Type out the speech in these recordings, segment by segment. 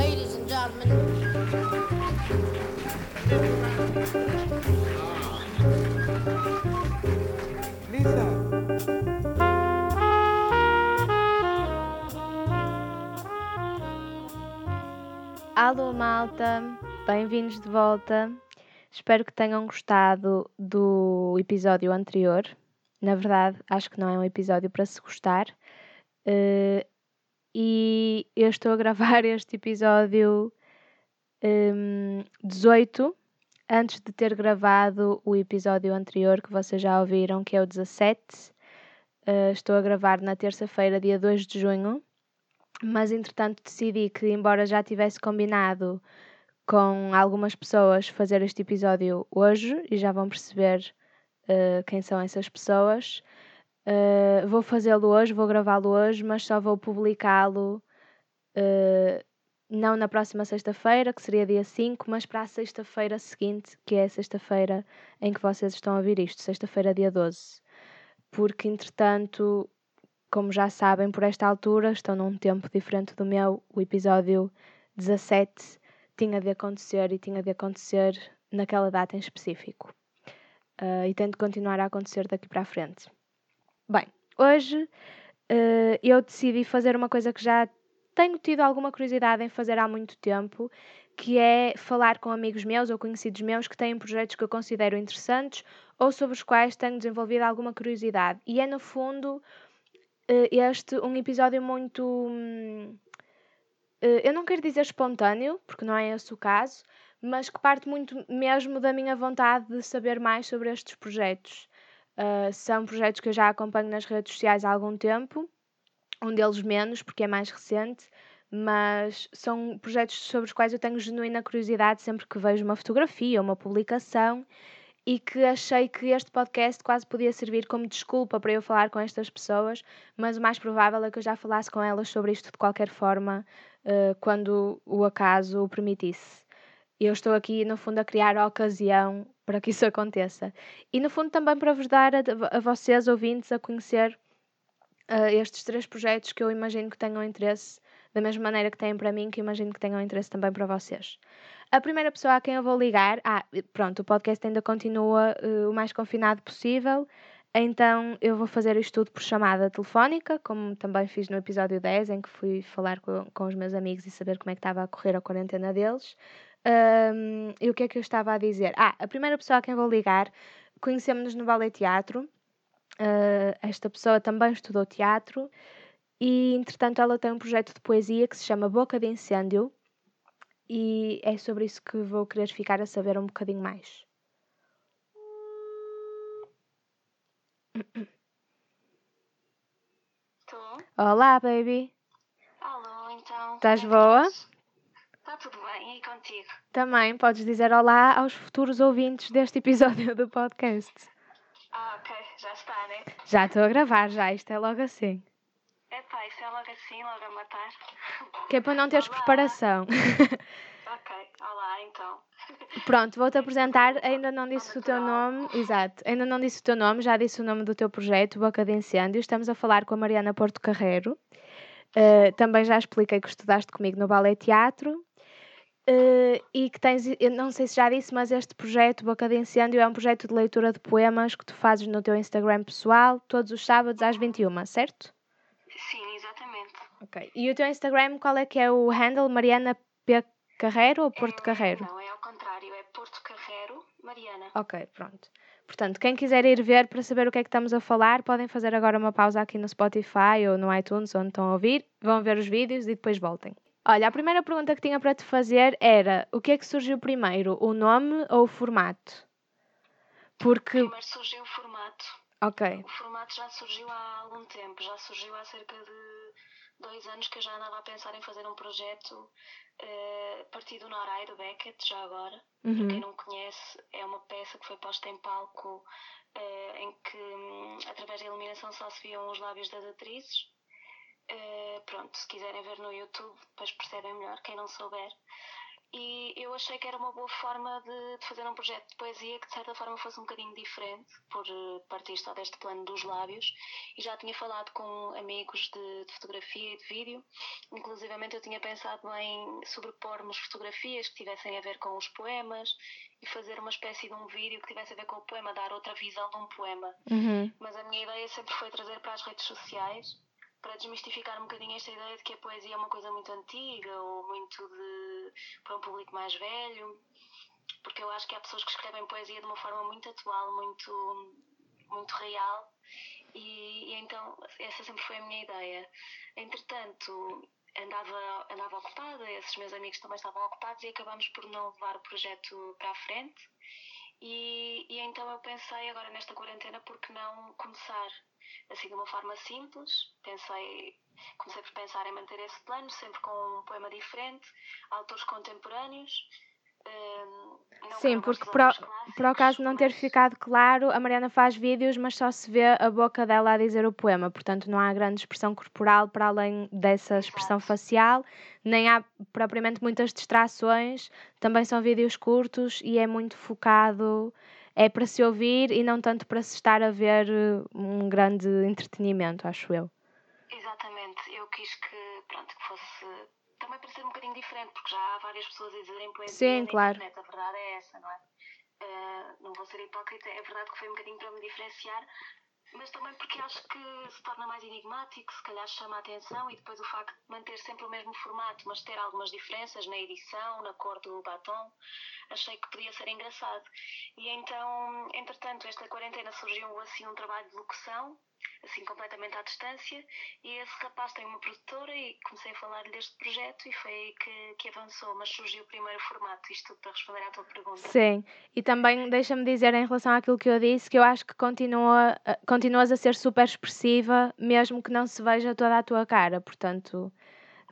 Ladies and gentlemen. Lisa, Alô malta, bem-vindos de volta. Espero que tenham gostado do episódio anterior. Na verdade, acho que não é um episódio para se gostar. Eh, e eu estou a gravar este episódio hum, 18 antes de ter gravado o episódio anterior que vocês já ouviram, que é o 17. Eh, estou a gravar na terça-feira, dia 2 de junho mas entretanto decidi que, embora já tivesse combinado com algumas pessoas fazer este episódio hoje, e já vão perceber eh, quem são essas pessoas, eh, vou fazê-lo hoje, vou gravá-lo hoje, mas só vou publicá-lo eh, não na próxima sexta-feira, que seria dia 5, mas para a sexta-feira seguinte, que é a sexta-feira em que vocês estão a ouvir isto, sexta-feira, dia 12. Porque, entretanto, como já sabem, por esta altura, estão num tempo diferente do meu. O episódio 17 tinha de acontecer e tinha de acontecer naquela data em específico. Ah, e tem de continuar a acontecer daqui para a frente. Bem, hoje ah, eu decidi fazer uma coisa que já tenho tido alguma curiosidade em fazer há muito tempo, que é falar com amigos meus ou conhecidos meus que têm projetos que eu considero interessantes ou sobre os quais tenho desenvolvido alguma curiosidade. E é, no fundo, eh, este um episódio muito. hum, eh, eu não quero dizer espontâneo, porque não é esse o caso, mas que parte muito mesmo da minha vontade de saber mais sobre estes projetos. Ah, são projetos que eu já acompanho nas redes sociais há algum tempo, um deles menos, porque é mais recente, mas são projetos sobre os quais eu tenho genuína curiosidade sempre que vejo uma fotografia ou uma publicação e que achei que este podcast quase podia servir como desculpa para eu falar com estas pessoas, mas o mais provável é que eu já falasse com elas sobre isto de qualquer forma, eh, quando o acaso o permitisse. Eu estou aqui, no fundo, a criar a ocasião para que isso aconteça. E, no fundo, também para vos dar a, a vocês, ouvintes, a conhecer eh, estes três projetos que eu imagino que tenham interesse, da mesma maneira que têm para mim, que imagino que tenham interesse também para vocês. A primeira pessoa a quem eu vou ligar, ah, pronto, o podcast ainda continua eh, o mais confinado possível, então eu vou fazer isto tudo por chamada telefónica, como também fiz no episódio 10, em que fui falar com, com os meus amigos e saber como é que estava a correr a quarentena deles. Ahm, e o que é que eu estava a dizer? Ah, a primeira pessoa a quem vou ligar, conhecemos-nos no Ballet Teatro. Ah, esta pessoa também estudou teatro e, entretanto, ela tem um projeto de poesia que se chama Boca de Incêndio e é sobre isso que vou querer ficar a saber um bocadinho mais. Estou? Olá, baby! Alô, então. Estás é boa? estás? Está tudo bem, e contigo? Também podes dizer olá aos futuros ouvintes deste episódio do podcast. Ah, ok, já está, né? Já estou a gravar, já, isto é logo assim. Epá, isso é logo assim, logo a matar. Que é para não teres Olá. preparação. Ok, olá, então. Pronto, vou-te apresentar. Ainda não disse o teu nome. Exato. Ainda não disse o teu nome, já disse o nome do teu projeto, Boca de Incêndio. Estamos a falar com a Mariana Porto Carreiro. Uh, também já expliquei que estudaste comigo no Ballet Teatro. Uh, e que tens, não sei se já disse, mas este projeto, Boca de Incêndio, é um projeto de leitura de poemas que tu fazes no teu Instagram pessoal, todos os sábados às 21, certo? Sim, exatamente. Ok. E o teu Instagram, qual é que é o handle? Mariana P. Carreiro ou Porto É- Carreiro? Não, é ao contrário, é Porto Carreiro, Mariana. Ok, pronto. Portanto, quem quiser ir ver para saber o que é que estamos a falar, podem fazer agora uma pausa aqui no Spotify ou no iTunes, onde estão a ouvir, vão ver os vídeos e depois voltem. Olha, a primeira pergunta que tinha para te fazer era: o que é que surgiu primeiro, o nome ou o formato? Porque. Primeiro surgiu o formato. Ok, O formato já surgiu há algum tempo, já surgiu há cerca de dois anos que eu já andava a pensar em fazer um projeto eh, partido do Norai do Beckett, já agora. Para quem uhum. não conhece, é uma peça que foi posta em palco eh, em que, hum, através da iluminação, só se viam os lábios das atrizes. Eh, pronto, se quiserem ver no YouTube, depois percebem melhor, quem não souber. e eu achei que era uma boa forma de, de, fazer um projeto de poesia que de certa forma fosse um bocadinho diferente, por eh, partir só deste plano dos lábios. E já tinha falado com amigos de, de fotografia e de vídeo, inclusivamente eu tinha pensado em sobrepormos fotografias que tivessem a ver com os poemas e fazer uma espécie de um vídeo que tivesse a ver com o poema, dar outra visão de um poema. Uhum. Mas a minha ideia sempre foi trazer para as redes sociais para desmistificar um bocadinho esta ideia de que a poesia é uma coisa muito antiga ou muito de para um público mais velho, porque eu acho que há pessoas que escrevem poesia de uma forma muito atual, muito muito real e, e então essa sempre foi a minha ideia. Entretanto, andava, andava ocupada, esses meus amigos também estavam ocupados e acabámos por não levar o projeto para a frente. E, e então eu pensei agora nesta quarentena por que não começar assim de uma forma simples. Pensei, comecei por pensar em manter esse plano, sempre com um poema diferente, autores contemporâneos. Um, Sim, porque para, para o caso de não ter ficado claro, a Mariana faz vídeos, mas só se vê a boca dela a dizer o poema, portanto não há grande expressão corporal para além dessa expressão Exato. facial, nem há propriamente muitas distrações, também são vídeos curtos e é muito focado é para se ouvir e não tanto para se estar a ver eh, um grande entretenimento, acho eu. Exatamente, eu quis que, pronto, que fosse também para ser um bocadinho diferente, porque já há várias pessoas a dizerem poesia Sim, na claro. internet, a verdade é essa, não é? Uh, não vou ser hipócrita, é verdade que foi um bocadinho para me diferenciar, mas também porque acho que se torna mais enigmático, se calhar chama a atenção e depois o facto de manter sempre o mesmo formato, mas ter algumas diferenças na edição, na cor do batom, achei que podia ser engraçado. E então, entretanto, esta quarentena surgiu assim um trabalho de locução assim completamente à distância e esse rapaz tem uma produtora e comecei a falar-lhe deste projeto e foi aí que, que avançou, mas surgiu o primeiro formato, isto para responder à tua pergunta. Sim, e também deixa-me dizer em relação àquilo que eu disse, que eu acho que continua, continuas a ser super expressiva, mesmo que não se veja toda a tua cara, portanto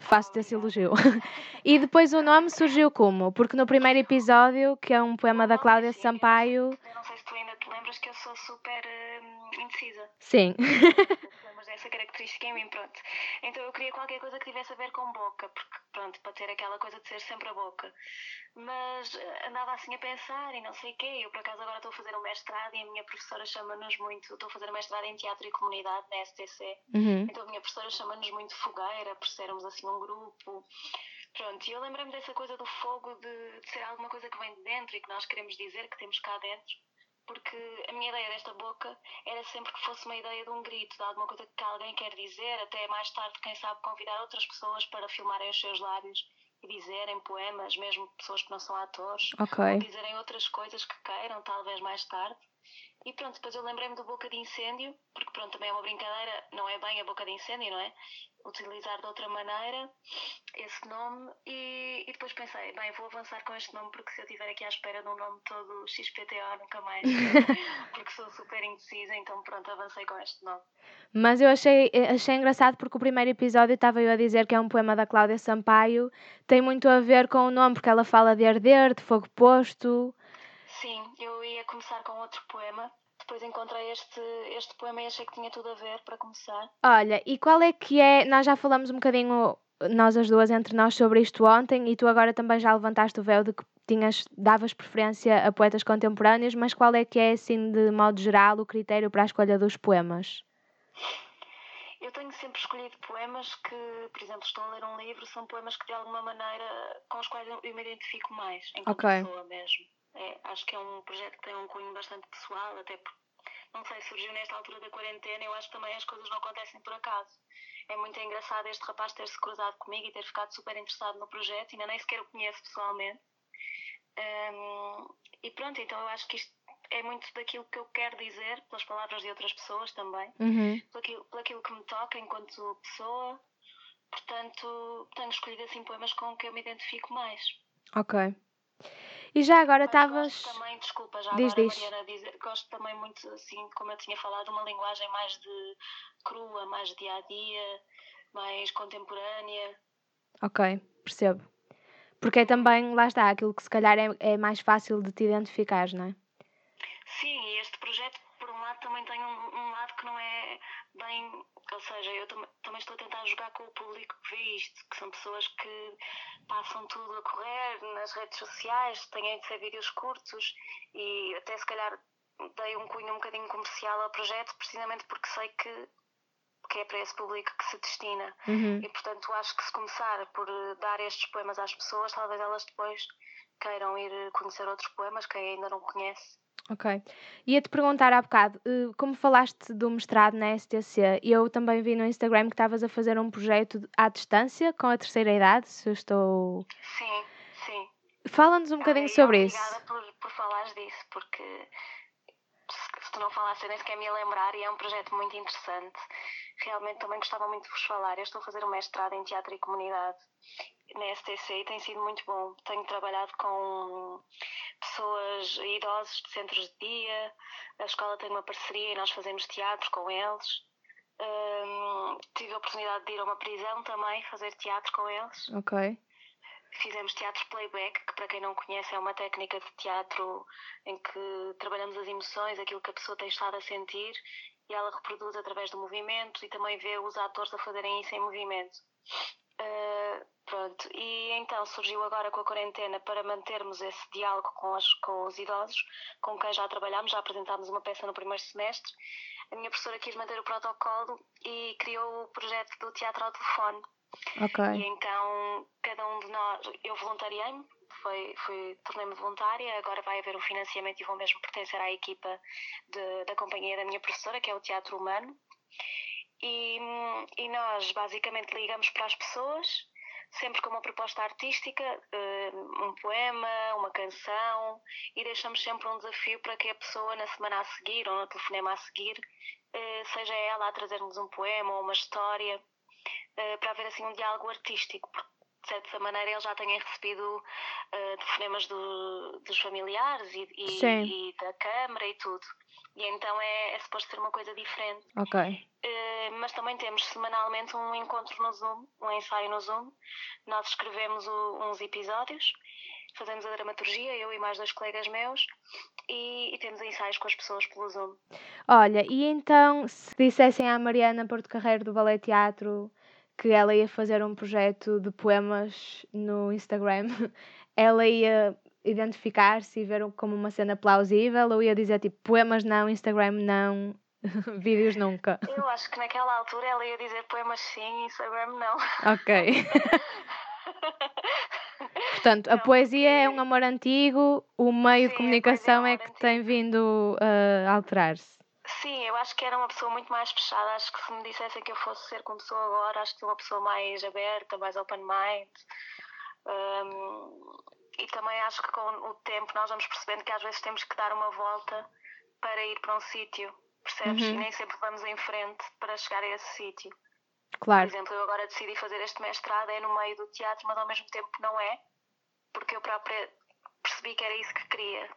faço-te esse elogio. e depois o nome surgiu como? Porque no primeiro episódio, que é um poema da Cláudia Sampaio... Eu não sei se tu ainda lembras que eu sou super uh, indecisa. Sim. Mas essa característica em mim, pronto. Então eu queria qualquer coisa que tivesse a ver com boca, porque pronto, para ter aquela coisa de ser sempre a boca. Mas eh, andava assim a pensar e não sei o quê. Eu por acaso agora estou a fazer um mestrado e a minha professora chama-nos muito. Estou a fazer um mestrado em teatro e comunidade na STC. Uhum. Então a minha professora chama-nos muito fogueira por sermos assim um grupo. Pronto, e eu lembrei-me dessa coisa do fogo, de, de ser alguma coisa que vem de dentro e que nós queremos dizer que temos cá dentro porque a minha ideia desta boca era sempre que fosse uma ideia de um grito, de alguma coisa que alguém quer dizer, até mais tarde, quem sabe, convidar outras pessoas para filmarem os seus lábios e dizerem poemas, mesmo pessoas que não são atores, okay. ou dizerem outras coisas que queiram, talvez mais tarde. E pronto, depois eu lembrei-me do Boca de Incêndio, porque pronto, também é uma brincadeira, não é bem a Boca de Incêndio, não é? Utilizar de outra maneira esse nome e, e depois pensei, bem, vou avançar com este nome porque se eu estiver aqui à espera de um nome todo XPTO nunca mais, porque sou super indecisa, então pronto, avancei com este nome. Mas eu achei, achei engraçado porque o primeiro episódio estava eu a dizer que é um poema da Cláudia Sampaio, tem muito a ver com o nome, porque ela fala de arder, de fogo posto. Sim, eu ia começar com outro poema. Depois encontrei este, este poema e achei que tinha tudo a ver para começar. Olha, e qual é que é? Nós já falamos um bocadinho, nós as duas, entre nós, sobre isto ontem, e tu agora também já levantaste o véu de que tinhas, davas preferência a poetas contemporâneos, mas qual é que é, assim, de modo geral, o critério para a escolha dos poemas? Eu tenho sempre escolhido poemas que, por exemplo, estou a ler um livro, são poemas que de alguma maneira com os quais eu me identifico mais, enquanto okay. pessoa mesmo. É, acho que é um projeto que tem um cunho bastante pessoal, até porque, não sei, surgiu nesta altura da quarentena, eu acho que também as coisas não acontecem por acaso. É muito engraçado este rapaz ter-se cruzado comigo e ter ficado super interessado no projeto, ainda nem sequer o conheço pessoalmente. Um, e pronto, então eu acho que isto é muito daquilo que eu quero dizer, pelas palavras de outras pessoas também, uhum. pelo, aquilo, pelo aquilo que me toca enquanto pessoa. Portanto, tenho escolhido assim poemas com que eu me identifico mais. Ok. E já agora estavas. Também, desculpa, já diz, agora, diz. Mariana, dizer, gosto também muito, assim, como eu tinha falado, uma linguagem mais de crua, mais dia a dia, mais contemporânea. Ok, percebo. Porque é também, lá está, aquilo que se calhar é, é mais fácil de te identificar, não é? Sim, e este projeto, lado, também tem um, um lado que não é bem, ou seja, eu tam também estou a tentar jogar com o público que vê isto, que são pessoas que passam tudo a correr nas redes sociais, têm de ser vídeos curtos e até se calhar dei um cunho um bocadinho comercial ao projeto precisamente porque sei que que é para esse público que se destina. Uhum. E portanto acho que se começar por dar estes poemas às pessoas, talvez elas depois queiram ir conhecer outros poemas, quem ainda não conhece. Ok. Ia-te perguntar há bocado, eh, como falaste do mestrado na STC, eu também vi no Instagram que estavas a fazer um projeto à distância com a terceira idade, se eu estou. Sim, sim. Fala-nos um bocadinho sobre isso. Obrigada por, por falares disso, porque se, tu não falaste, eu nem sequer me ia lembrar e é um projeto muito interessante. Realmente também gostava muito de vos falar. Eu estou a fazer um mestrado em Teatro e Comunidade na STC e tem sido muito bom. Tenho trabalhado com pessoas, idosos de centros de dia. A escola tem uma parceria e nós fazemos teatro com eles. Hum, tive a oportunidade de ir a uma prisão também, fazer teatro com eles. Ok. Fizemos teatro playback, que para quem não conhece é uma técnica de teatro em que trabalhamos as emoções, aquilo que a pessoa tem estado a sentir, e ela reproduz através do movimento e também vê os atores a fazerem isso em movimento. Uh, pronto, e então surgiu agora com a quarentena para mantermos esse diálogo com, as, com os idosos, com quem já trabalhámos, já apresentámos uma peça no primeiro semestre. A minha professora quis manter o protocolo e criou o projeto do teatro ao telefone. Ok. E então cada um de nós, eu voluntariei-me, foi, foi, tornei-me voluntária, agora vai haver o financiamento e vou mesmo pertencer à equipa de, da companhia da minha professora, que é o Teatro Humano. E, e nós basicamente ligamos para as pessoas, sempre com uma proposta artística, eh, um poema, uma canção, e deixamos sempre um desafio para que a pessoa na semana a seguir ou no telefonema a seguir eh, seja ela a trazer-nos um poema ou uma história eh, para haver assim um diálogo artístico, porque de certa maneira eles já têm recebido uh, telefonemas do, dos familiares e, e, e, da Câmara e tudo. E então é, é suposto ser uma coisa diferente. Ok. Uh, mas também temos semanalmente um encontro no Zoom, um ensaio no Zoom. Nós escrevemos o, uns episódios, fazemos a dramaturgia, eu e mais dois colegas meus, e, e, temos ensaios com as pessoas pelo Zoom. Olha, e então se dissessem à Mariana Porto Carreiro do Ballet Teatro que ela ia fazer um projeto de poemas no Instagram, ela ia identificar-se e ver como uma cena plausível ou ia dizer tipo poemas não, Instagram não, vídeos nunca? Eu acho que naquela altura ela ia dizer poemas sim, Instagram não. Ok. Portanto, a não, poesia porque... é um amor antigo, o meio sim, de comunicação é, é que antigo. tem vindo uh, a alterar-se. Sim, eu acho que era uma pessoa muito mais fechada. Acho que se me dissessem que eu fosse ser como sou agora, acho que sou uma pessoa mais aberta, mais open mind. Um, e também acho que com o tempo nós vamos percebendo que às vezes temos que dar uma volta para ir para um sítio, percebes? Uhum. E nem sempre vamos em frente para chegar a esse sítio. Claro. Por exemplo, eu agora decidi fazer este mestrado, é no meio do teatro, mas ao mesmo tempo não é, porque eu própria percebi que era isso que queria.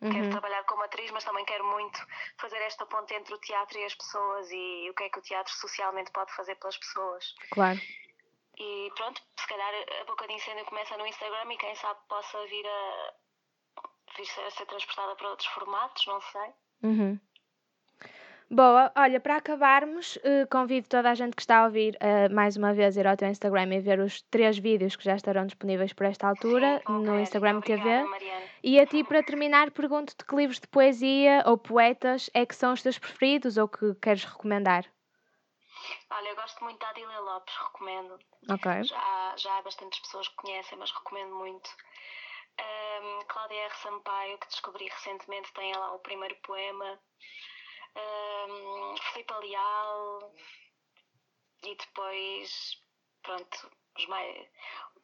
Uhum. Quero trabalhar como atriz, mas também quero muito fazer esta ponte entre o teatro e as pessoas e o que é que o teatro socialmente pode fazer pelas pessoas. Claro. E pronto, se calhar a boca de incêndio começa no Instagram e quem sabe possa vir a, vir a ser transportada para outros formatos, não sei. Uhum. Boa, olha, para acabarmos, uh, convido toda a gente que está a ouvir uh, mais uma vez ir ao teu Instagram e ver os três vídeos que já estarão disponíveis por esta altura Sim, no Instagram Obrigada, TV. Mariana. E a ti, para terminar, pergunto-te que livros de poesia ou poetas é que são os teus preferidos ou que queres recomendar? Olha, eu gosto muito da Adília Lopes, recomendo. Já, já há bastantes pessoas que conhecem, mas recomendo muito. Um, Cláudia R. Sampaio, que descobri recentemente, tem lá o primeiro poema um, Filipe Leal e depois, pronto, os mais,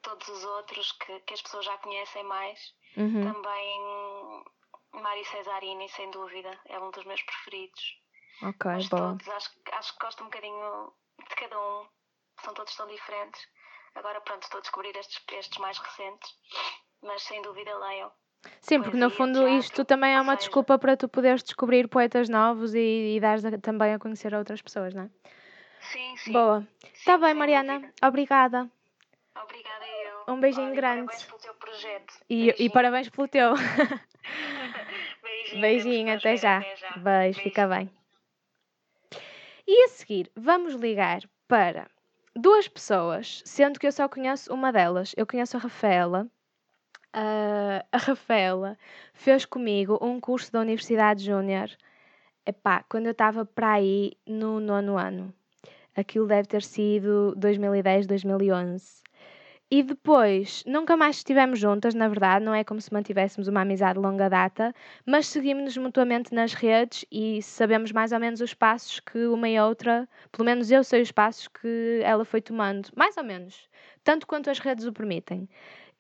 todos os outros que, que as pessoas já conhecem mais. Uhum. Também Mário Cesarini, sem dúvida, é um dos meus preferidos. Ok, Mas boa. todos, acho, acho que gosto um bocadinho de cada um, são todos tão diferentes. Agora, pronto, estou a descobrir estes, estes mais recentes, mas sem dúvida leiam. Sim, porque no fundo isto também é uma desculpa para tu poderes descobrir poetas novos e, e dares a, também a conhecer a outras pessoas, não é? Sim, sim. Boa. Está bem, Mariana. dúvida. Obrigada. Obrigada eu. Um beijinho Olha, grande. Parabéns pelo teu projeto. E, e parabéns pelo teu. Beijinho, Beijinho, até já. até já. Beijo, fica bem. E a seguir, vamos ligar para duas pessoas, sendo que eu só conheço uma delas. Eu conheço a Rafaela. Uh, a Rafaela fez comigo um curso da Universidade Júnior, epá, quando eu estava para aí no nono ano. Aquilo deve ter sido 2010, 2011. E depois, nunca mais estivemos juntas, na verdade, não é como se mantivéssemos uma amizade de longa data, mas seguimos-nos mutuamente nas redes e sabemos mais ou menos os passos que uma e outra, pelo menos eu sei os passos que ela foi tomando, mais ou menos, tanto quanto as redes o permitem.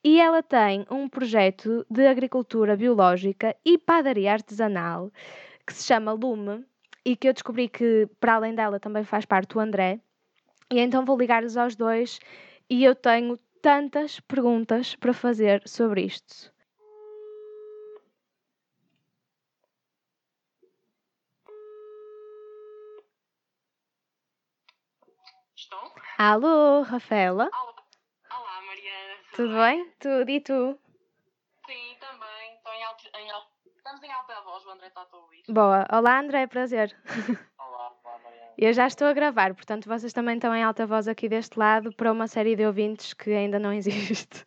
E ela tem um projeto de agricultura biológica e padaria artesanal que se chama Lume e que eu descobri que, para além dela, também faz parte o André. E então vou ligar-lhes aos dois e eu tenho tantas perguntas para fazer sobre isto. Estou? Alô, Rafaela? Olá, Olá Mariana. Tudo bem? Tudo e tu? Sim, também. Estou em alta, em alta, estamos em alta voz, o André está a ouvir. Boa. Olá, André, prazer. Eu já estou a gravar, portanto vocês também estão em alta voz aqui deste lado para uma série de ouvintes que ainda não existe.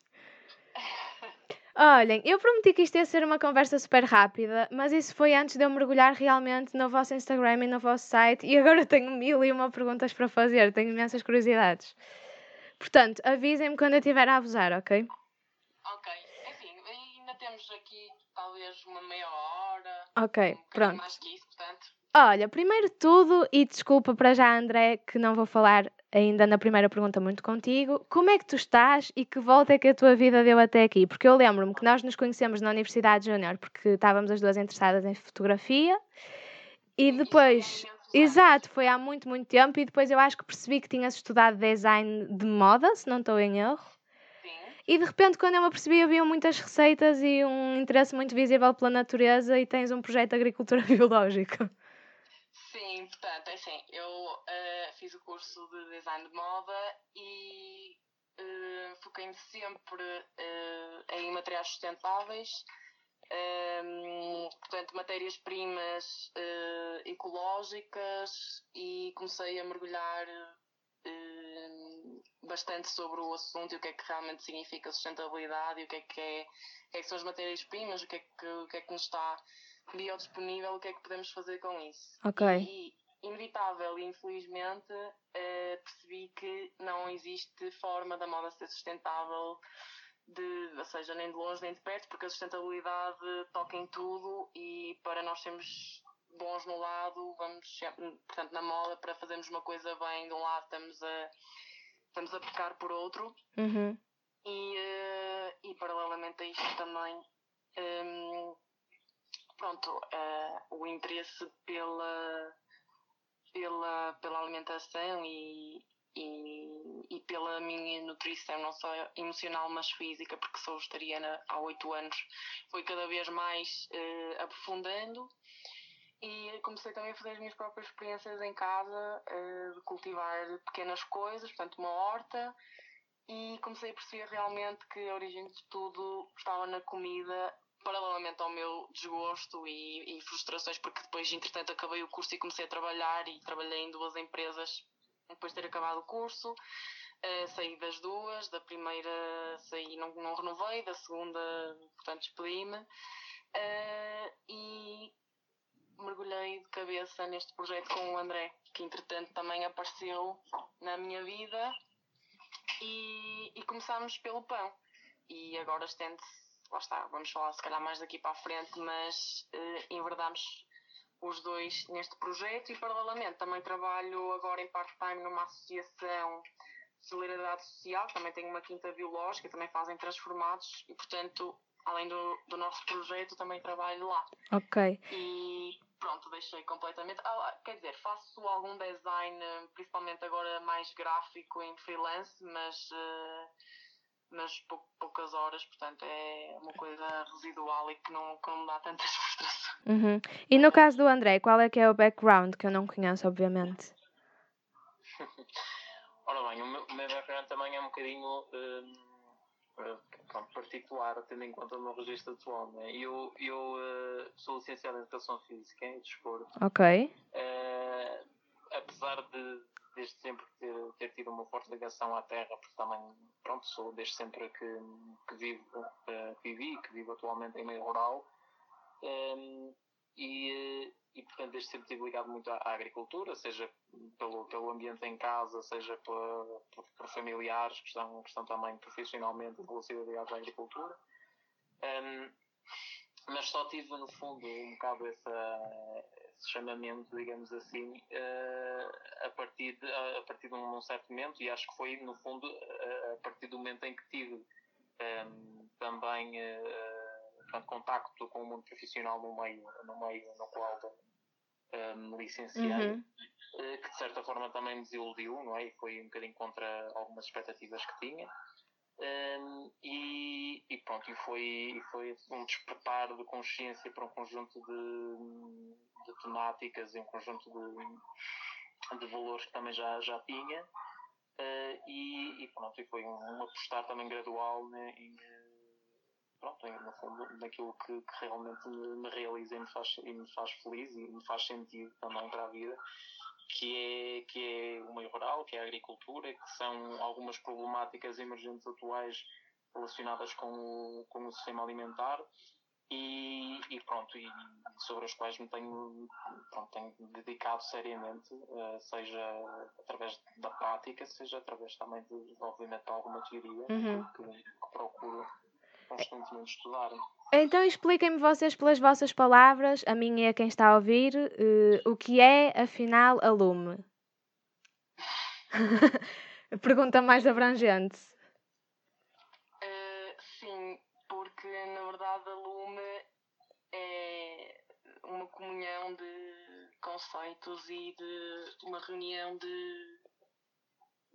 Olhem, eu prometi que isto ia ser uma conversa super rápida, mas isso foi antes de eu mergulhar realmente no vosso Instagram e no vosso site e agora tenho mil e uma perguntas para fazer, tenho imensas curiosidades. Portanto, avisem-me quando eu estiver a abusar, ok? Ok, enfim, ainda temos aqui talvez uma meia hora. Ok, um pronto. mais que isso, portanto. Olha, primeiro de tudo, e desculpa para já, André, que não vou falar ainda na primeira pergunta muito contigo, como é que tu estás e que volta é que a tua vida deu até aqui? Porque eu lembro-me que nós nos conhecemos na Universidade Júnior porque estávamos as duas interessadas em fotografia e depois. Exato, foi há muito, muito tempo e depois eu acho que percebi que tinhas estudado design de moda, se não estou em erro. Sim. E de repente, quando eu me apercebi, havia muitas receitas e um interesse muito visível pela natureza e tens um projeto de agricultura biológica. Sim, portanto, é assim, eu eh, fiz o curso de design de moda e eh, foquei-me sempre eh, em materiais sustentáveis, ehm, portanto, matérias-primas ecológicas e comecei a mergulhar bastante sobre o assunto e o que é que realmente significa sustentabilidade e o que é que, é, que, é que são as matérias-primas, o que é que, o que é que nos está biodisponível, o que é que podemos fazer com isso. Ok. E, inevitável e infelizmente, eh, percebi que não existe forma da moda ser sustentável, de, ou seja, nem de longe nem de perto, porque a sustentabilidade toca em tudo e para nós sermos bons no lado, vamos sempre, portanto, na moda, para fazermos uma coisa bem de um lado, estamos a, estamos a pecar por outro Uhum. e, eh, e paralelamente a isto também hum, pronto eh, o interesse pela pela, pela alimentação e, e, e pela minha nutrição não só emocional mas física porque sou vegetariana há oito anos foi cada vez mais eh, aprofundando. E comecei também a fazer as minhas próprias experiências em casa eh, de cultivar pequenas coisas, portanto uma horta e comecei a perceber realmente que a origem de tudo estava na comida, paralelamente ao meu desgosto e, e frustrações, porque depois, entretanto, acabei o curso e comecei a trabalhar e trabalhei em duas empresas depois de ter acabado o curso. Eh, saí das duas, da primeira saí não, não renovei, da segunda, portanto, despedi-me. Eh, e mergulhei de cabeça neste projeto com o André, que entretanto também apareceu na minha vida e, e começámos pelo pão. E agora estende-se, lá está, vamos falar se calhar mais daqui para a frente, mas eh, enverdámos os dois neste projeto e paralelamente também trabalho agora em part-time numa associação de solidariedade social, também tenho uma quinta biológica, também fazem transformados e portanto, além do, do nosso projeto, também trabalho lá. Ok. E pronto, deixei completamente. Ah, quer dizer, faço algum design, principalmente agora mais gráfico em freelance, mas, eh, mas pou- poucas horas, portanto é uma coisa residual e que não, que não me dá tantas frustrações. Uhum. E no caso do André, qual é que é o background que eu não conheço, obviamente? Ora bem, o meu, o meu background também é um bocadinho pronto, particular, tendo em conta o meu registro atual. Né? Eu, eu eh, sou licenciado em Educação Física e Desporto. Ok. Apesar apesar de desde sempre ter, ter tido uma forte ligação à terra, porque também, pronto, sou desde sempre que, que vivo, uh, vivi, que vivo atualmente em meio rural, um, e, e portanto desde sempre estive ligado muito à, à, agricultura, seja pelo, pelo ambiente em casa, seja por, por, por familiares que estão, que estão também profissionalmente ligados à agricultura. Um, mas só tive no fundo um bocado essa, esse chamamento, digamos assim, uh, a, partir de, a partir de um, certo momento, e acho que foi no fundo uh, a partir do momento em que tive um, ehm, também uh, contacto com o mundo profissional no meio, no meio no qual me um, licenciei, uhum. que de certa forma também me desiludiu, não é? E foi um bocadinho contra algumas expectativas que tinha. Um, e, e, pronto, e foi, foi um despertar de consciência para um conjunto de, de temáticas e um conjunto de, de valores que também já, já tinha. Uh, e, e, pronto, e foi um, um apostar também gradual né, em, pronto, no fundo, naquilo que, que realmente me, me, realiza e me, faz, e me faz feliz e me faz sentido também para a vida que é, que é o meio rural, que é a agricultura, que são algumas problemáticas emergentes atuais relacionadas com o, com o sistema alimentar e, e pronto, e sobre as quais me tenho, pronto, tenho dedicado seriamente, uh, seja através da prática, seja através também de, obviamente, de alguma teoria uhum. que, que procuro constantemente estudar. Então expliquem-me vocês pelas vossas palavras, a mim e a quem está a ouvir, uh, o que é afinal a lume? Pergunta mais abrangente. Uh, sim, porque na verdade a lume é uma comunhão de conceitos e de uma reunião de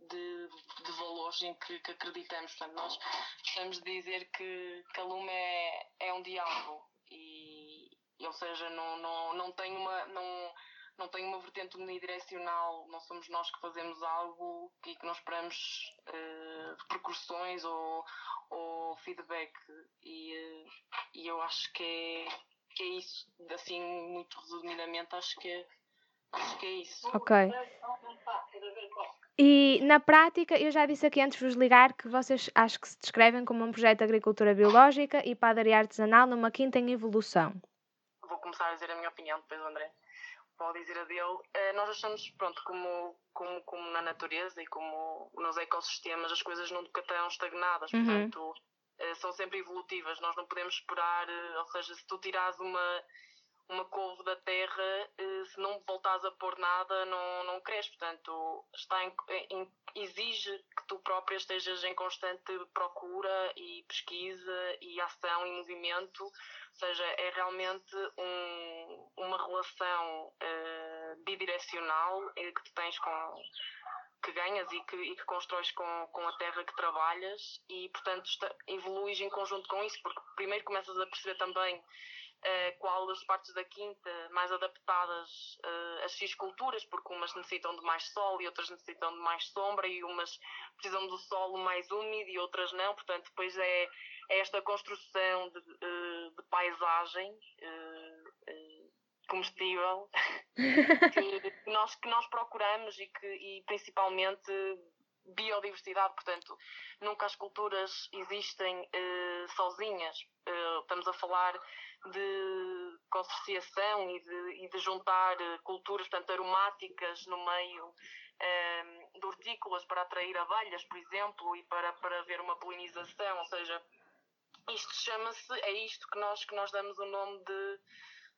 de, de valores em que, que, acreditamos. Portanto, nós gostamos de dizer que, que a Lume é, é um diálogo e, ou seja, não, não, não tem uma. Não, não tem uma vertente unidirecional, não somos nós que fazemos algo e que não esperamos uh, repercussões ou, ou feedback. E, uh, e eu acho que é, que é isso, assim, muito resumidamente, acho que é, acho que é isso. Ok. E na prática, eu já disse aqui antes de vos ligar que vocês acho que se descrevem como um projeto de agricultura biológica e padaria artesanal numa quinta em evolução. Vou começar a dizer a minha opinião, depois o André pode dizer a dele. Uh, nós achamos, pronto, como, como, como na natureza e como nos ecossistemas, as coisas nunca estão estagnadas, uhum. portanto, uh, são sempre evolutivas. Nós não podemos esperar, uh, ou seja, se tu tirares uma uma couve da terra, eh, se não voltares a pôr nada, não, não cresce. Portanto, está em, em, exige que tu própria estejas em constante procura e pesquisa e ação e movimento. Ou seja, é realmente um, uma relação uh, bidirecional que tu tens com que ganhas e que, e que constróis com, com a terra que trabalhas e, portanto, evoluís em conjunto com isso, porque primeiro começas a perceber também uh, qual as partes da quinta mais adaptadas uh, às X culturas, porque umas necessitam de mais sol e outras necessitam de mais sombra, e umas precisam do solo mais úmido e outras não. Portanto, depois é, é esta construção de, uh, de paisagem comestível que, nós, que nós procuramos e que e principalmente biodiversidade, portanto, nunca as culturas existem uh, sozinhas. Uh, estamos a falar de consorciação e de, e de juntar eh, culturas, portanto, aromáticas no meio ehm, de hortícolas para atrair abelhas, por exemplo, e para, para haver uma polinização, ou seja, isto chama-se, é isto que nós, que nós damos o nome de,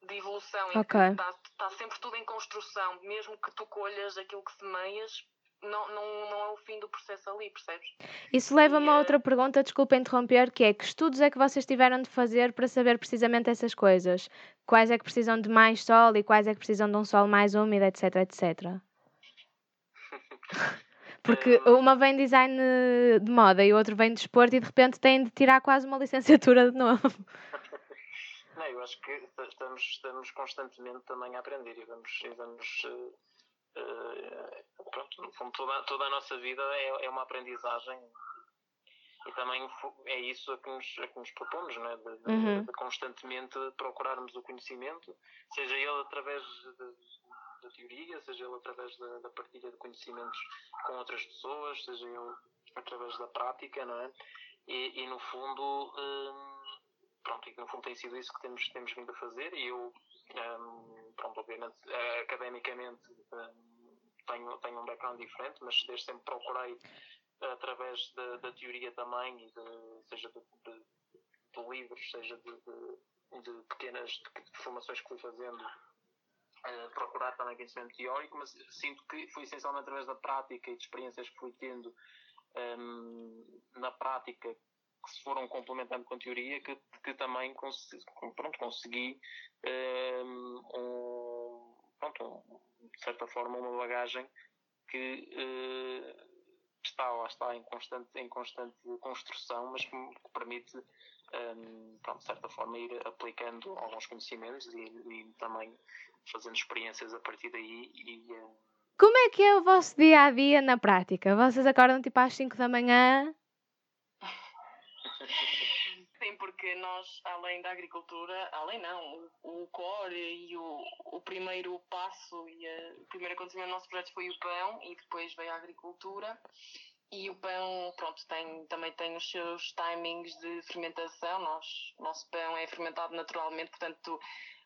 de evolução, okay. está, está sempre tudo em construção, mesmo que tu colhas aquilo que semeias, não, não, não é o fim do processo ali, percebes? Isso leva-me a outra pergunta, desculpa interromper, que é que estudos é que vocês tiveram de fazer para saber precisamente essas coisas? Quais é que precisam de mais sol e quais é que precisam de um sol mais úmido, etc, etc? Porque uma vem design de moda e o outro vem de desporto e de repente têm de tirar quase uma licenciatura de novo. Não, eu acho que estamos, estamos constantemente também a aprender e vamos, e vamos uh pronto, no fundo, toda, toda a nossa vida é, é uma aprendizagem e também é isso a que nos, a que nos propomos, não é? de, de, uhum. de, constantemente procurarmos o conhecimento, seja ele através da teoria, seja ele através da, da, partilha de conhecimentos com outras pessoas, seja ele através da prática, não é? E, e no fundo, um, pronto, e no fundo tem sido isso que temos, temos vindo a fazer e eu, um, pronto, obviamente, academicamente um, tenho, tenho um background diferente, mas desde sempre procurei através da, da teoria também, e de, seja de, de, de livros, seja de, de pequenas formações que fui fazendo, procurar também conhecimento teórico, mas sinto que foi essencialmente através da prática e de experiências que fui tendo um, na prática que se foram complementando com teoria que, que também consegui, pronto, consegui um, pronto, de certa forma uma bagagem que uh, está lá está em constante, em constante construção, mas que, permite, um, pronto, de certa forma, ir aplicando alguns conhecimentos e, e também fazendo experiências a partir daí. E, um... Como é que é o vosso dia a dia na prática? Vocês acordam tipo às 5 da manhã? Sim, porque nós, além da agricultura, além não, o, o core e o, o primeiro passo e a, o primeiro acontecimento do nosso projeto foi o pão e depois veio a agricultura. E o pão, pronto, tem, também tem os seus timings de fermentação. Nós, nosso pão é fermentado naturalmente, portanto,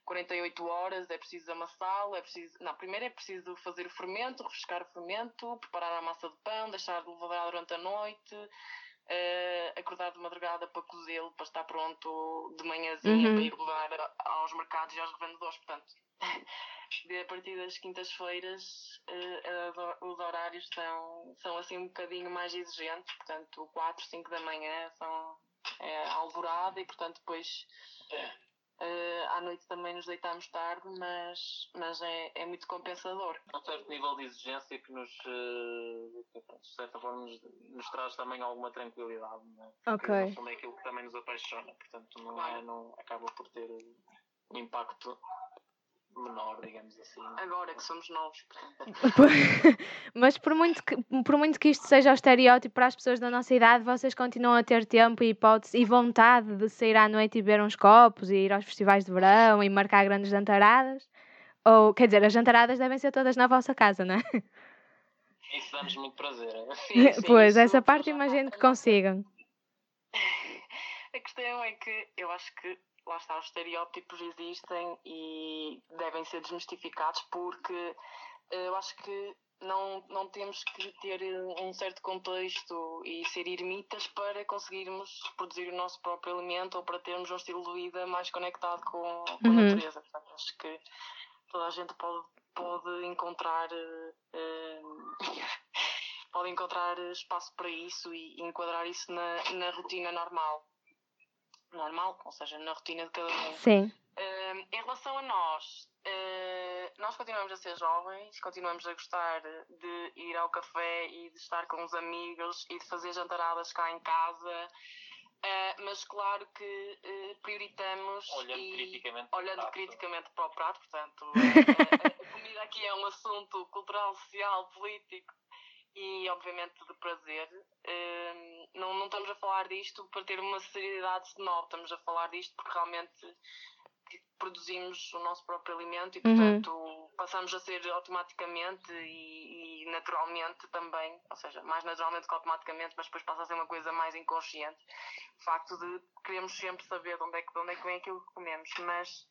48 horas é preciso amassá-lo, é preciso. Não, primeiro é preciso fazer o fermento, refrescar o fermento, preparar a massa de pão, deixar de levar durante a noite, uh, acordar de madrugada para cozê-lo, para estar pronto de manhãzinha uhum. para ir levar aos mercados e aos revendedores. Portanto, a partir das quintas-feiras uh, os horários são, são assim um bocadinho mais exigentes, portanto, 4, 5 da manhã são é, alvorada e, portanto, depois. Uh, à noite também nos deitamos tarde, mas, mas é, é muito compensador. Um certo nível de exigência que nos, uh, de certa forma, nos, nos, traz também alguma tranquilidade. É? Ok. no fundo é aquilo que também nos apaixona, portanto, não, é, não acaba por ter um impacto menor, digamos assim. Agora que somos novos. Mas por muito, que, por muito que isto seja o estereótipo para as pessoas da nossa idade, vocês continuam a ter tempo e hipótese e vontade de sair à noite e beber uns copos e ir aos festivais de verão e marcar grandes jantaradas? Ou, quer dizer, as jantaradas devem ser todas na vossa casa, não é? Isso dá-nos muito prazer. Sim, sim, pois, essa parte imagino que consigam. A questão é que eu acho que lá está, os estereótipos existem e devem ser desmistificados porque eh, eu acho que não, não temos que ter um certo contexto e ser ermitas para conseguirmos produzir o nosso próprio alimento ou para termos um estilo de vida mais conectado com, com uhum. a natureza. Portanto, acho que toda a gente pode, pode encontrar uh, pode encontrar espaço para isso e enquadrar isso na, na rotina normal normal, ou seja, na rotina de cada um. Sim. Uh, em relação a nós, uh, nós continuamos a ser jovens, continuamos a gostar de ir ao café e de estar com os amigos e de fazer jantaradas cá em casa. Uh, mas claro que uh, prioritamos olhando, e, criticamente, olhando para criticamente para o prato, portanto, a, a, comida aqui é um assunto cultural, social, político e obviamente de prazer. Um, não, não estamos a falar disto para ter uma seriedade novo, estamos a falar disto porque realmente produzimos o nosso próprio alimento e uhum. portanto uhum. passamos a ser automaticamente e, e, naturalmente também, ou seja, mais naturalmente que automaticamente, mas depois passa a ser uma coisa mais inconsciente. O facto de queremos sempre saber de onde é que, de onde é que vem aquilo que comemos, mas,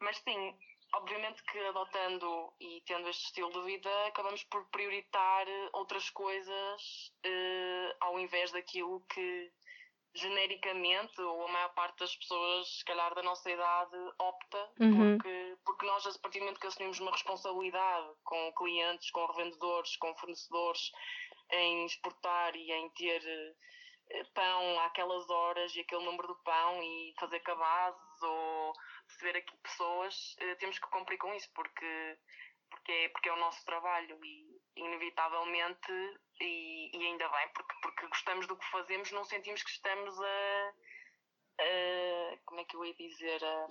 mas sim, obviamente que adotando e tendo este estilo de vida, acabamos por prioritar eh, outras coisas uh, ao invés daquilo que genericamente, ou a maior parte das pessoas, se calhar da nossa idade, opta, uhum. porque, porque nós, a partir do momento que assumimos uma responsabilidade com clientes, com revendedores, com fornecedores, em exportar e em ter uh, pão àquelas horas e aquele número de pão e fazer cabazes ou receber aqui pessoas, uh, temos que cumprir com isso, porque, porque, é, porque é o nosso trabalho e, inevitavelmente, e, e ainda bem, porque, porque gostamos do que fazemos, não sentimos que estamos a. a como é que eu ia dizer? A,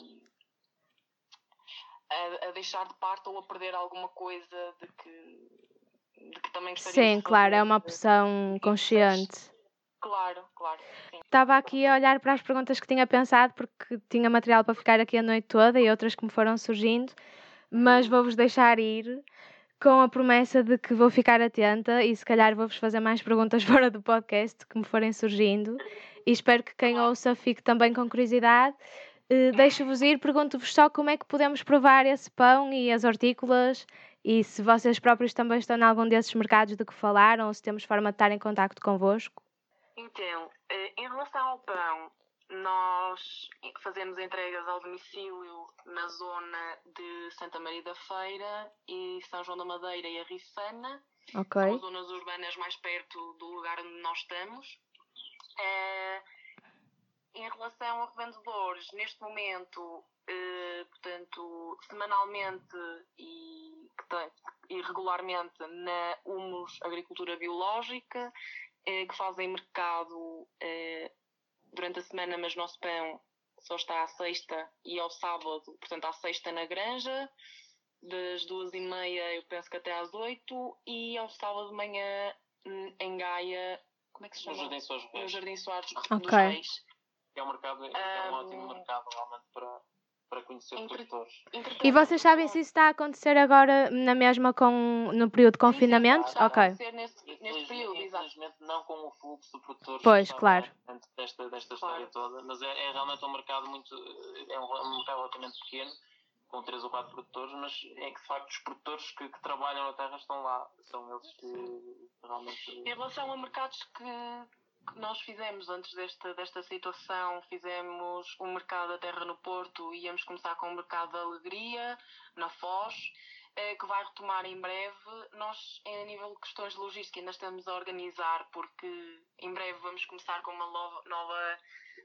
a, a, deixar de parte ou a perder alguma coisa de que, de que também Sim, claro, é uma opção consciente. Claro, claro. Sim. Estava aqui a olhar para as perguntas que tinha pensado, porque tinha material para ficar aqui a noite toda e outras que me foram surgindo. mas vou-vos deixar ir com a promessa de que vou ficar atenta e se calhar vou-vos fazer mais perguntas fora do podcast que me forem surgindo e espero que quem ouça fique também com curiosidade. Uh, Deixo-vos ir, pergunto-vos só como é que podemos provar esse pão e as hortícolas e se vocês próprios também estão em algum desses mercados de que falaram ou se temos forma de estar em contato convosco. Então, eh, em relação ao pão, nós fazemos entregas ao domicílio na zona de Santa Maria da Feira e São João da Madeira e Arrissana. Ok. São zonas urbanas mais perto do lugar onde nós estamos. Eh, em relação a revendedores, neste momento, eh, portanto, semanalmente e, e regularmente na Humus Agricultura Biológica, eh, que fazem mercado eh, durante a semana, mas nosso pão só está à sexta e ao sábado, portanto, à sexta na Granja, das duas e meia, eu penso que até às oito, e ao sábado de manhã hum, em Gaia, como é que se chama? No Jardim Soares No Reis. Jardim Soares Ok. dos Reis. É um mercado, é um Um, ótimo mercado realmente para, para conhecer entre- produtores. E vocês sabem se isso está a acontecer agora na mesma com, no período de sim, sim, confinamento? está a ok. acontecer Neste, neste período. Infelizmente não com o fluxo de produtores Pois, claro. desta, desta Claro. história toda, mas é, é realmente um mercado muito é um, um mercado relativamente pequeno, com três ou quatro produtores, mas é que de facto os produtores que, que trabalham na terra estão lá, são eles que realmente Em relação a mercados que nós fizemos antes desta, desta situação, fizemos um mercado da terra no Porto íamos começar com o mercado da alegria, na Foz, eh, que vai retomar em breve. Nós, a nível de questões de logística, ainda estamos a organizar, porque em breve vamos começar com uma nova-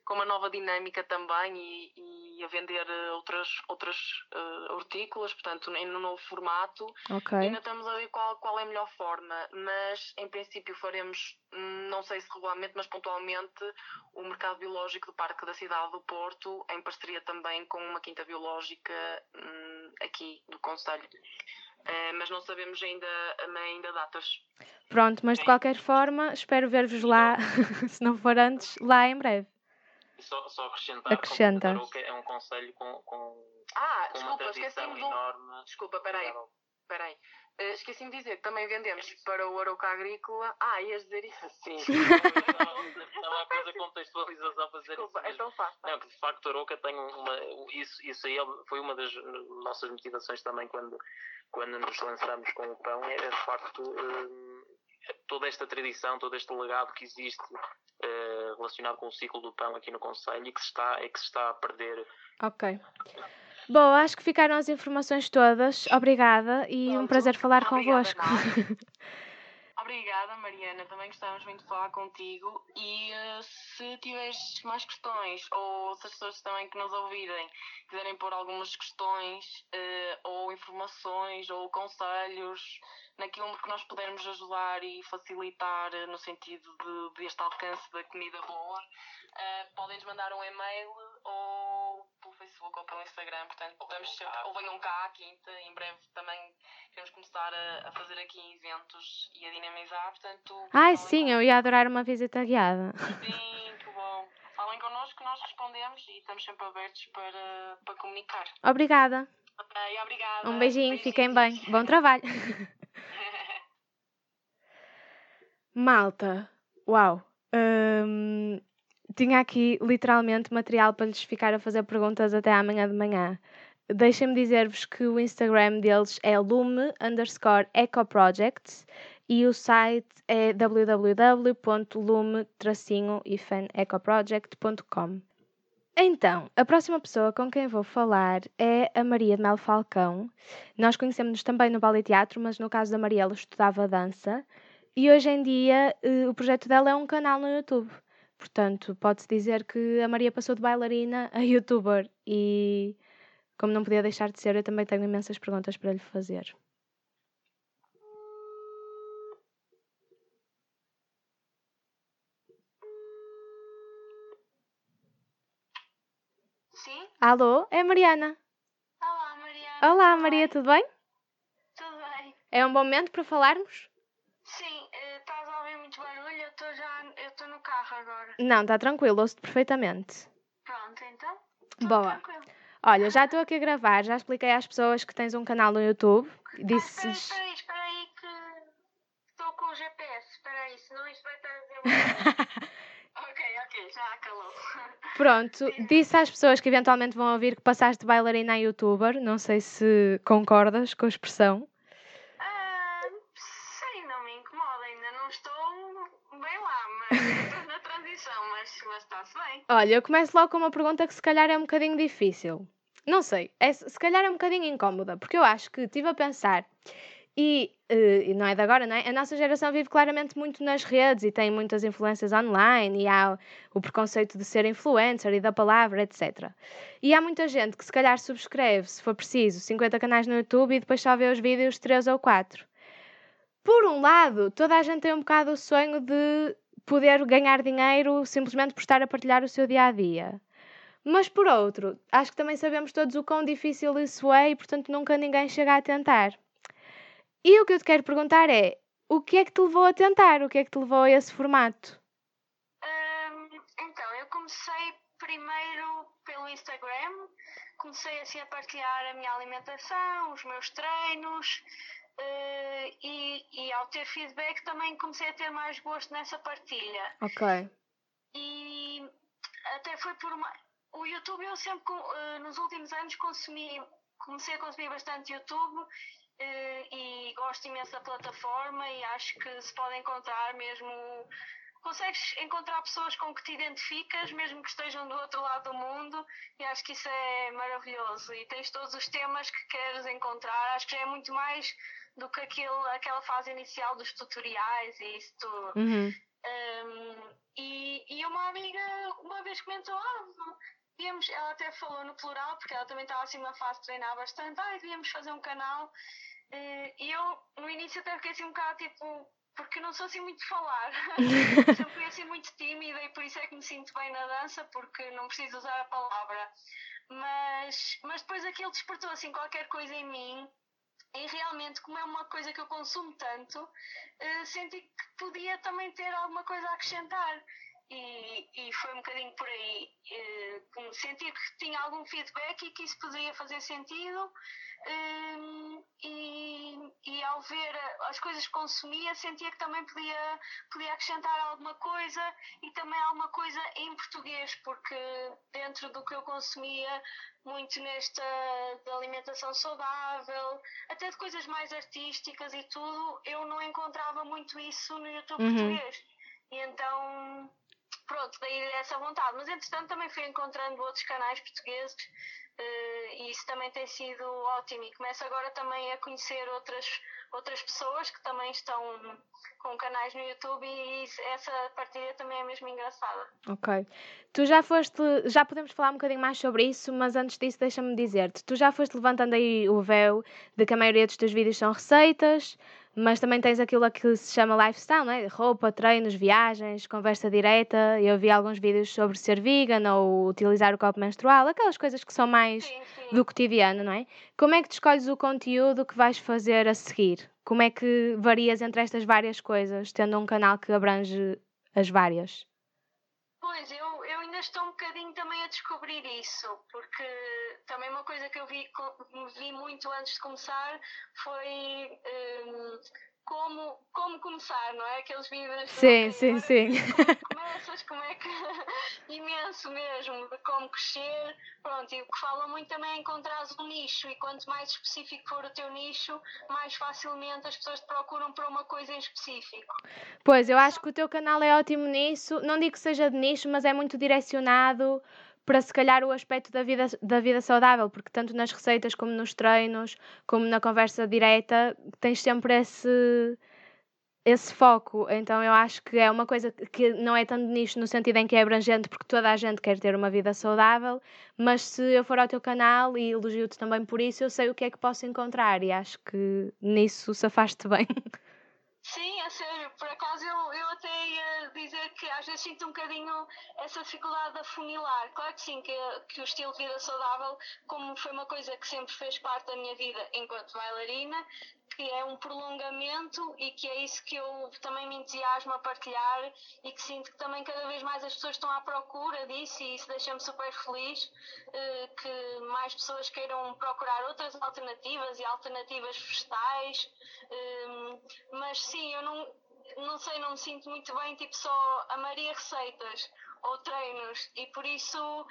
com uma nova dinâmica também e, e a vender eh, outras, outras eh, hortícolas, portanto, em um novo formato. Ok. Ainda estamos a ver qual, qual é a melhor forma, mas em princípio faremos, não sei se regularmente, mas pontualmente, o mercado biológico do Parque da Cidade do Porto, em parceria também com uma quinta biológica hum, aqui do Conselho. Eh, mas não sabemos ainda, ainda datas. Pronto, mas de qualquer forma, espero ver-vos lá, se não for antes, lá em breve. Só, só acrescentar Acrescenta. é um conselho com, com, Ah, com uma desculpa, tradição esqueci-me de um. enorme. Desculpa, peraí, peraí. Eh, esqueci-me de dizer que também vendemos para o Arouca Agrícola. Ah, ias dizer isso? Sim, estava a fazer contextualização a fazer Desculpa, isso então faça. Não, que de facto a Aroca tem uma. Isso, isso aí foi uma das nossas motivações também quando, quando nos lançamos com o pão, era de facto hum, toda esta tradição, todo este legado que existe eh, relacionado com o ciclo do pão aqui no Conselho e que se está, e que se está a perder. Ok. Bom, acho que ficaram as informações todas. Obrigada e um prazer falar Obrigada, convosco. Obrigada, Mariana. Também gostávamos muito de falar contigo. E eh, se tiveres mais questões, ou se as pessoas também que nos ouvirem quiserem pôr algumas questões, eh, ou informações, ou conselhos, naquilo que nós pudermos ajudar e facilitar eh, no sentido de, deste alcance da comida boa, podem-nos mandar um e-mail ou Facebook ou pelo Instagram. Portanto, estamos sempre, ou venham cá à quinta. Em breve também queremos começar a, a fazer aqui eventos e a dinamizar. Portanto, Ai, sim, eu ia adorar uma visita guiada. Sim, que bom. Falem connosco, nós respondemos e estamos sempre abertos para, para comunicar. Obrigada. Ok, obrigada. Um beijinho, fiquem bem. Bom trabalho. Malta, uau. Hum, tinha aqui literalmente material para lhes ficar a fazer perguntas até amanhã de manhã. Deixem-me dizer-vos que o Instagram deles é lume underscore ecoprojects e o site é www.lume-ecoproject.com. Então, a próxima pessoa com quem vou falar é a Maria de Mel Falcão. Nós conhecemos-nos também no Ballet Teatro, mas no caso da Maria ela estudava dança e hoje em dia eh, o projeto dela é um canal no YouTube. Portanto, pode-se dizer que a Maria passou de bailarina a youtuber e, como não podia deixar de ser, eu também tenho imensas perguntas para lhe fazer. Sim? Alô, é a Mariana. Olá, Mariana. Olá, Maria, tudo bem? Tudo bem. É um bom momento para falarmos? Sim, estou já eu estou no carro agora. Não, está tranquilo, ouço-te perfeitamente. Pronto, então. tudo Boa. Tranquilo. Olha, já estou aqui a gravar, já expliquei às pessoas que tens um canal no YouTube. Disse. Ah, espera aí, espera aí, que estou com o GPS. Espera aí, senão isto vai estar a dizer. ok, ok, já acalou. Pronto, disse às pessoas que eventualmente vão ouvir que passaste bailarina a youtuber. Não sei se concordas com a expressão. Ah, sei, não me incomoda, ainda não estou bem lá, mas estou na transição, está-se bem. Olha, eu começo logo com uma pergunta que se calhar é um bocadinho difícil. Não sei, é, se calhar é um bocadinho incómoda, porque eu acho que estive a pensar, e, uh, e não é de agora, não é? A nossa geração vive claramente muito nas redes e tem muitas influências online, e há o preconceito de ser influencer e da palavra, etc. E há muita gente que se calhar subscreve, se for preciso, 50 canais no YouTube e depois só vê os vídeos 3 ou 4. Por um lado, toda a gente tem um bocado o sonho de poder ganhar dinheiro simplesmente por estar a partilhar o seu dia a dia. Mas por outro, acho que também sabemos todos o quão difícil isso é e, portanto, nunca ninguém chega a tentar. E o que eu te quero perguntar é: o que é que te levou a tentar? O que é que te levou a esse formato? Um, então, eu comecei primeiro pelo Instagram, comecei assim a partilhar a minha alimentação, os meus treinos. Uh, e, e ao ter feedback também comecei a ter mais gosto nessa partilha. Ok. E até foi por uma o YouTube eu sempre, uh, nos últimos anos, consumi, comecei a consumir bastante YouTube uh, e gosto imenso da plataforma e acho que se pode encontrar mesmo. Consegues encontrar pessoas com que te identificas, mesmo que estejam do outro lado do mundo, e acho que isso é maravilhoso. E tens todos os temas que queres encontrar, acho que já é muito mais do que aquela fase inicial dos tutoriais e isso tudo. Uhum. Um, e, e uma amiga uma vez comentou: ah, ela até falou no plural, porque ela também estava assim numa fase de treinar bastante, ah, devíamos fazer um canal. Eh, e eu, no início, até fiquei assim um bocado tipo, porque não sou assim muito de falar. Sempre fui assim muito tímida e por isso é que me sinto bem na dança, porque não preciso usar a palavra. Mas, mas depois aquilo despertou assim qualquer coisa em mim e realmente, como é uma coisa que eu consumo tanto, uh, senti que podia também ter alguma coisa a acrescentar e, e foi um bocadinho por aí. Uh, sentir que tinha algum feedback e que isso poderia fazer sentido. Um, e, e ao ver as coisas que consumia, sentia que também podia, podia acrescentar alguma coisa e também alguma coisa em português, porque dentro do que eu consumia, muito nesta de alimentação saudável, até de coisas mais artísticas e tudo, eu não encontrava muito isso no YouTube uhum. português. E então pronto, daí essa vontade. Mas entretanto também fui encontrando outros canais portugueses uh, e isso também tem sido ótimo. E começo agora também a conhecer outras, outras pessoas que também estão com canais no YouTube e essa partilha também é mesmo engraçada. Ok. Tu já foste, já podemos falar um bocadinho mais sobre isso, mas antes disso deixa-me dizer-te, tu já foste levantando aí o véu de que a maioria dos teus vídeos são receitas, mas também tens aquilo que se chama lifestyle, não é? Roupa, treinos, viagens, conversa direta. Eu vi alguns vídeos sobre ser vegan ou utilizar o copo menstrual, aquelas coisas que são mais sim, sim. do cotidiano, não é? Como é que tu escolhes o conteúdo que vais fazer a seguir? Como é que varias entre estas várias coisas, tendo um canal que abrange as várias? Pois, eu ainda estou um bocadinho também a descobrir isso, porque também uma coisa que eu vi, vi muito antes de começar foi um, como, como começar, não é? Aqueles vídeos. Sim, sim, sim. Como começas, como é que. imenso mesmo, de como crescer. Pronto, e o que fala muito também é encontrar um nicho, e quanto mais específico for o teu nicho, mais facilmente as pessoas te procuram por uma coisa em específico. Pois, eu acho que o teu canal é ótimo nisso. Não digo que seja de nicho, mas é muito direcionado para se calhar o aspecto da vida, da vida saudável, porque tanto nas receitas como nos treinos, como na conversa direta, tens sempre esse, esse foco. Então eu acho que é uma coisa que não é tanto nicho no sentido em que é abrangente, porque toda a gente quer ter uma vida saudável, mas se eu for ao teu canal e elogio-te também por isso, eu sei o que é que posso encontrar e acho que nisso safaste bem. Sim, a sério, por acaso eu, eu até ia dizer que às vezes sinto um bocadinho essa dificuldade de afunilar. Claro que sim, que, que o estilo de vida saudável, como foi uma coisa que sempre fez parte da minha vida enquanto bailarina, que é um prolongamento e que é isso que eu também me entusiasmo a partilhar e que sinto que também cada vez mais as pessoas estão à procura disso e isso deixa-me super feliz eh, que mais pessoas queiram procurar outras alternativas e alternativas vegetais. Eh, mas sim, eu não, não sei, não me sinto muito bem, tipo só a Maria Receitas ou treinos e por isso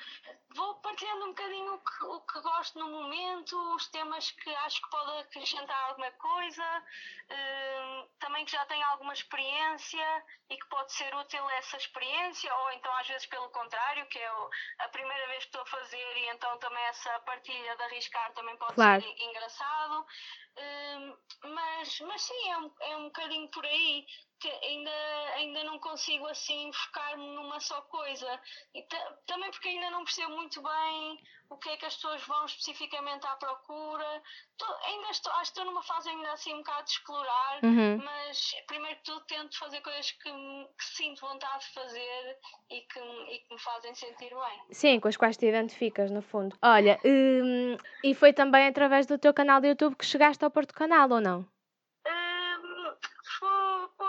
vou partilhando um bocadinho o que, o que gosto no momento, os temas que acho que pode acrescentar alguma coisa, uh, também que já tenho alguma experiência e que pode ser útil essa experiência, ou então às vezes pelo contrário, que é a primeira vez que estou a fazer e então também essa partilha de arriscar também pode claro. ser engraçado. Uh, mas, mas sim, é um, é um bocadinho por aí que ainda, ainda não consigo assim focar-me numa só coisa. E também porque ainda não percebo muito bem o que é que as pessoas vão especificamente à procura. Tô, ainda estou, acho que estou numa fase ainda assim um bocado de explorar, uhum. mas primeiro que tudo tento fazer coisas que, que, sinto vontade de fazer e que, e que me fazem sentir bem. Sim, com as quais te identificas, no fundo. Olha, hum, e foi também através do teu canal de YouTube que chegaste ao Porto Canal, ou não?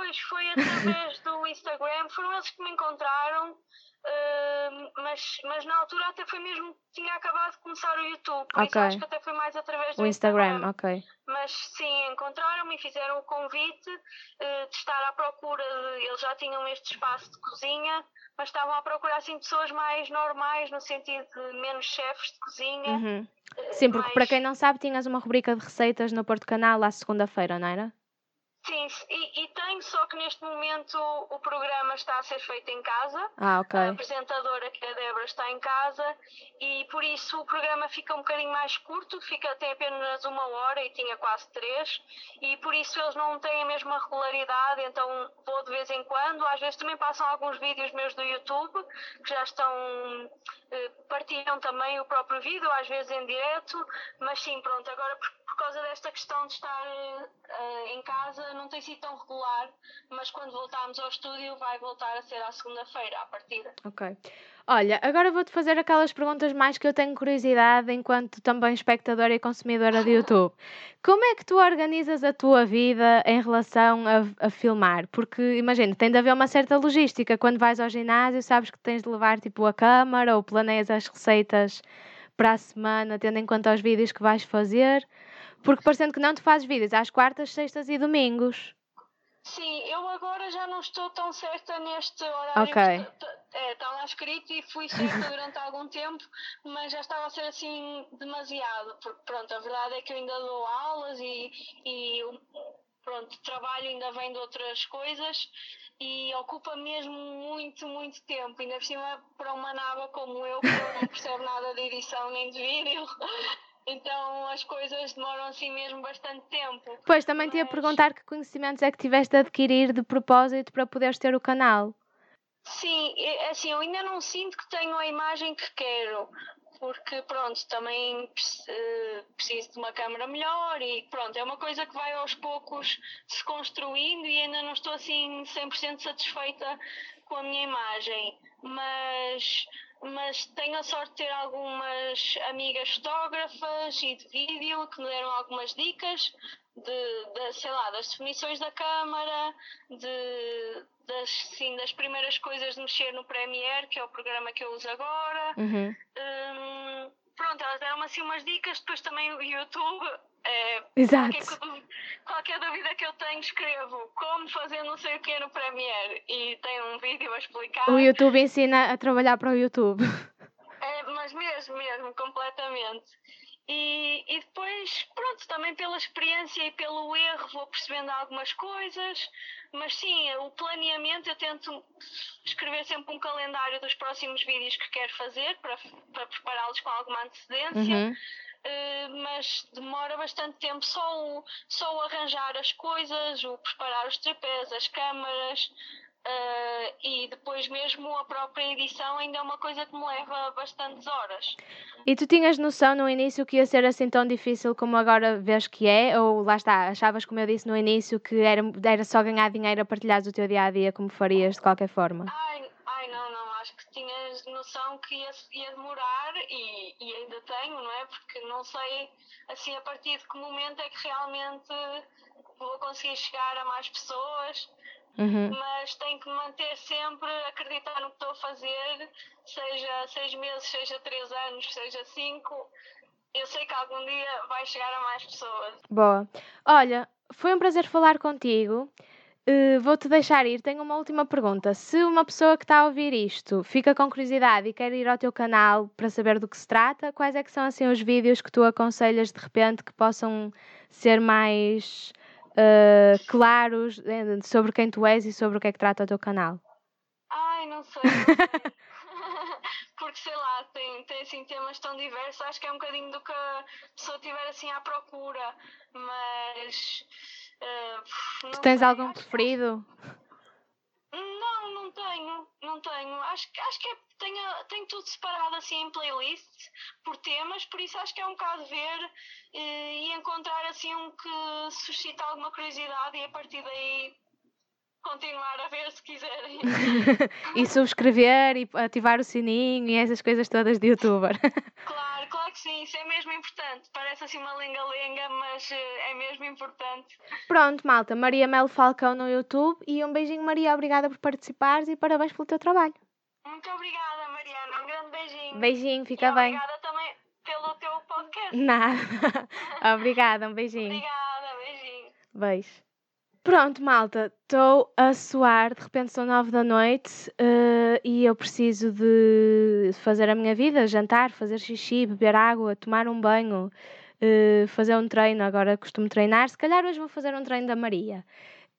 Pois, foi através do Instagram, foram eles que me encontraram, uh, mas, mas na altura até foi mesmo, tinha acabado de começar o YouTube, por okay. acho que até foi mais através do o Instagram. Instagram. ok. Mas sim, encontraram-me e fizeram o convite uh, de estar à procura, de, eles já tinham este espaço de cozinha, mas estavam à procura assim pessoas mais normais, no sentido de menos chefes de cozinha. Uhum. Sim, porque mais... para quem não sabe, tinhas uma rubrica de receitas no Porto Canal à segunda-feira, não era? Sim, e, e tenho, só que neste momento o programa está a ser feito em casa. Ah, ok. A apresentadora, que é a Débora, está em casa e por isso o programa fica um bocadinho mais curto, fica até apenas uma hora e tinha quase três, e por isso eles não têm a mesma regularidade, então vou de vez em quando. Às vezes também passam alguns vídeos meus do YouTube que já estão. Eh, partilham também o próprio vídeo, às vezes em direto, mas sim, pronto, agora por, por causa desta questão de estar uh, em casa não tem sido tão regular, mas quando voltarmos ao estúdio vai voltar a ser à segunda-feira, à partida. Ok. Olha, agora vou-te fazer aquelas perguntas mais que eu tenho curiosidade enquanto também espectadora e consumidora de YouTube. Como é que tu organizas a tua vida em relação a, a filmar? Porque imagina, tem de haver uma certa logística. Quando vais ao ginásio, sabes que tens de levar tipo a câmara ou planeias as receitas para a semana, tendo em conta os vídeos que vais fazer. Porque parecendo que não tu fazes vídeos às quartas, sextas e domingos. Sim, eu agora já não estou tão certa neste horário. Ok. É, está lá escrito e fui certa durante algum tempo, mas já estava a ser assim demasiado. Porque pronto, a verdade é que eu ainda dou aulas e, e pronto, trabalho ainda vem de outras coisas e ocupa mesmo muito, muito tempo. Ainda por cima para uma nava como eu, que não percebe nada de edição nem de vídeo. Então as coisas demoram assim mesmo bastante tempo. Pois, também mas... te ia perguntar que conhecimentos é que tiveste de adquirir de propósito para poderes ter o canal. Sim, assim, eu ainda não sinto que tenho a imagem que quero, porque pronto, também preciso de uma câmera melhor e pronto, é uma coisa que vai aos poucos se construindo e ainda não estou assim 100% satisfeita com a minha imagem, mas mas tenho a sorte de ter algumas amigas fotógrafas e de vídeo que me deram algumas dicas de, de sei lá, das definições da câmara, de, das, sim, das primeiras coisas de mexer no Premiere, que é o programa que eu uso agora. Uhum. Um, pronto, elas deram-me assim umas dicas, depois também o YouTube. É, Exato. Qualquer, qualquer, dúvida que eu tenho, escrevo como fazer não sei o que no Premiere e tem um vídeo a explicar. O YouTube ensina a trabalhar para o YouTube. É, mas mesmo, mesmo, completamente. E, e depois, pronto, também pela experiência e pelo erro vou percebendo algumas coisas, mas sim, o planeamento eu tento escrever sempre um calendário dos próximos vídeos que quero fazer para, para prepará-los com alguma antecedência. Uhum. Uh, mas demora bastante tempo só o, só o arranjar as coisas, o preparar os tripés, as câmaras, Uh, e depois mesmo a própria edição ainda é uma coisa que me leva bastantes horas. E tu tinhas noção no início que ia ser assim tão difícil como agora vês que é? Ou lá está, achavas como eu disse no início que era, era só ganhar dinheiro a partilhar o teu dia a dia como farias de qualquer forma? Ai, ai não, não, acho que tinhas noção que ia, ia demorar e, e, ainda tenho, não é? Porque não sei assim a partir de que momento é que realmente vou conseguir chegar a mais pessoas. Uhum. Mas tenho que manter sempre, acreditar no que estou a fazer, seja seis meses, seja três anos, seja cinco. Eu sei que algum dia vai chegar a mais pessoas. Boa. Olha, foi um prazer falar contigo. Uh, Vou-te deixar ir. Tenho uma última pergunta. Se uma pessoa que está a ouvir isto fica com curiosidade e quer ir ao teu canal para saber do que se trata, quais é que são assim os vídeos que tu aconselhas de repente que possam ser mais uh, claros eh, sobre quem tu és e sobre o que é que trata o teu canal? Ai, não sei. Porque sei lá, tem, tem assim temas tão diversos, acho que é um bocadinho do que a pessoa estiver assim à procura, mas Uh, tu tens sei, algum preferido? Não, não tenho, não tenho. Acho, acho que é, tenho, tenho tudo separado assim em playlists por temas, por isso acho que é um bocado ver uh, e encontrar assim um que suscita alguma curiosidade e a partir daí continuar a ver se quiserem. e subscrever e ativar o sininho e essas coisas todas de youtuber. claro, claro que sim, isso é mesmo importante. Parece assim uma lenga-lenga, mas eh, é mesmo importante. Pronto, malta, Maria Melo Falcão no YouTube e um beijinho, Maria, obrigada por participares e parabéns pelo teu trabalho. Muito obrigada, Mariana, um grande beijinho. Beijinho, fica e bem. Obrigada também pelo teu podcast. Nada. obrigada, um beijinho. Obrigada, beijinho. Beijo. Pronto, malta, estou a suar, de repente são nove da noite uh, e eu preciso de fazer a minha vida, jantar, fazer xixi, beber água, tomar um banho, uh, fazer um treino, agora costumo treinar, se calhar hoje vou fazer um treino da Maria.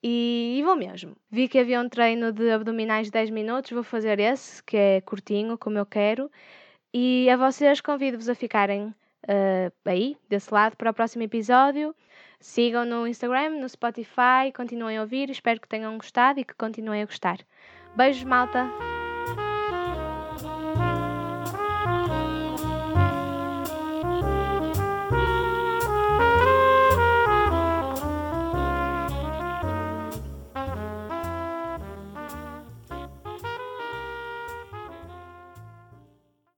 E, e, vou mesmo. Vi que havia um treino de abdominais de 10 minutos, vou fazer esse, que é curtinho, como eu quero. E a vocês convido-vos a ficarem uh, aí, desse lado, para o próximo episódio. Sigam no Instagram, no Spotify, continuem a ouvir. Espero que tenham gostado e que continuem a gostar. Beijos, malta!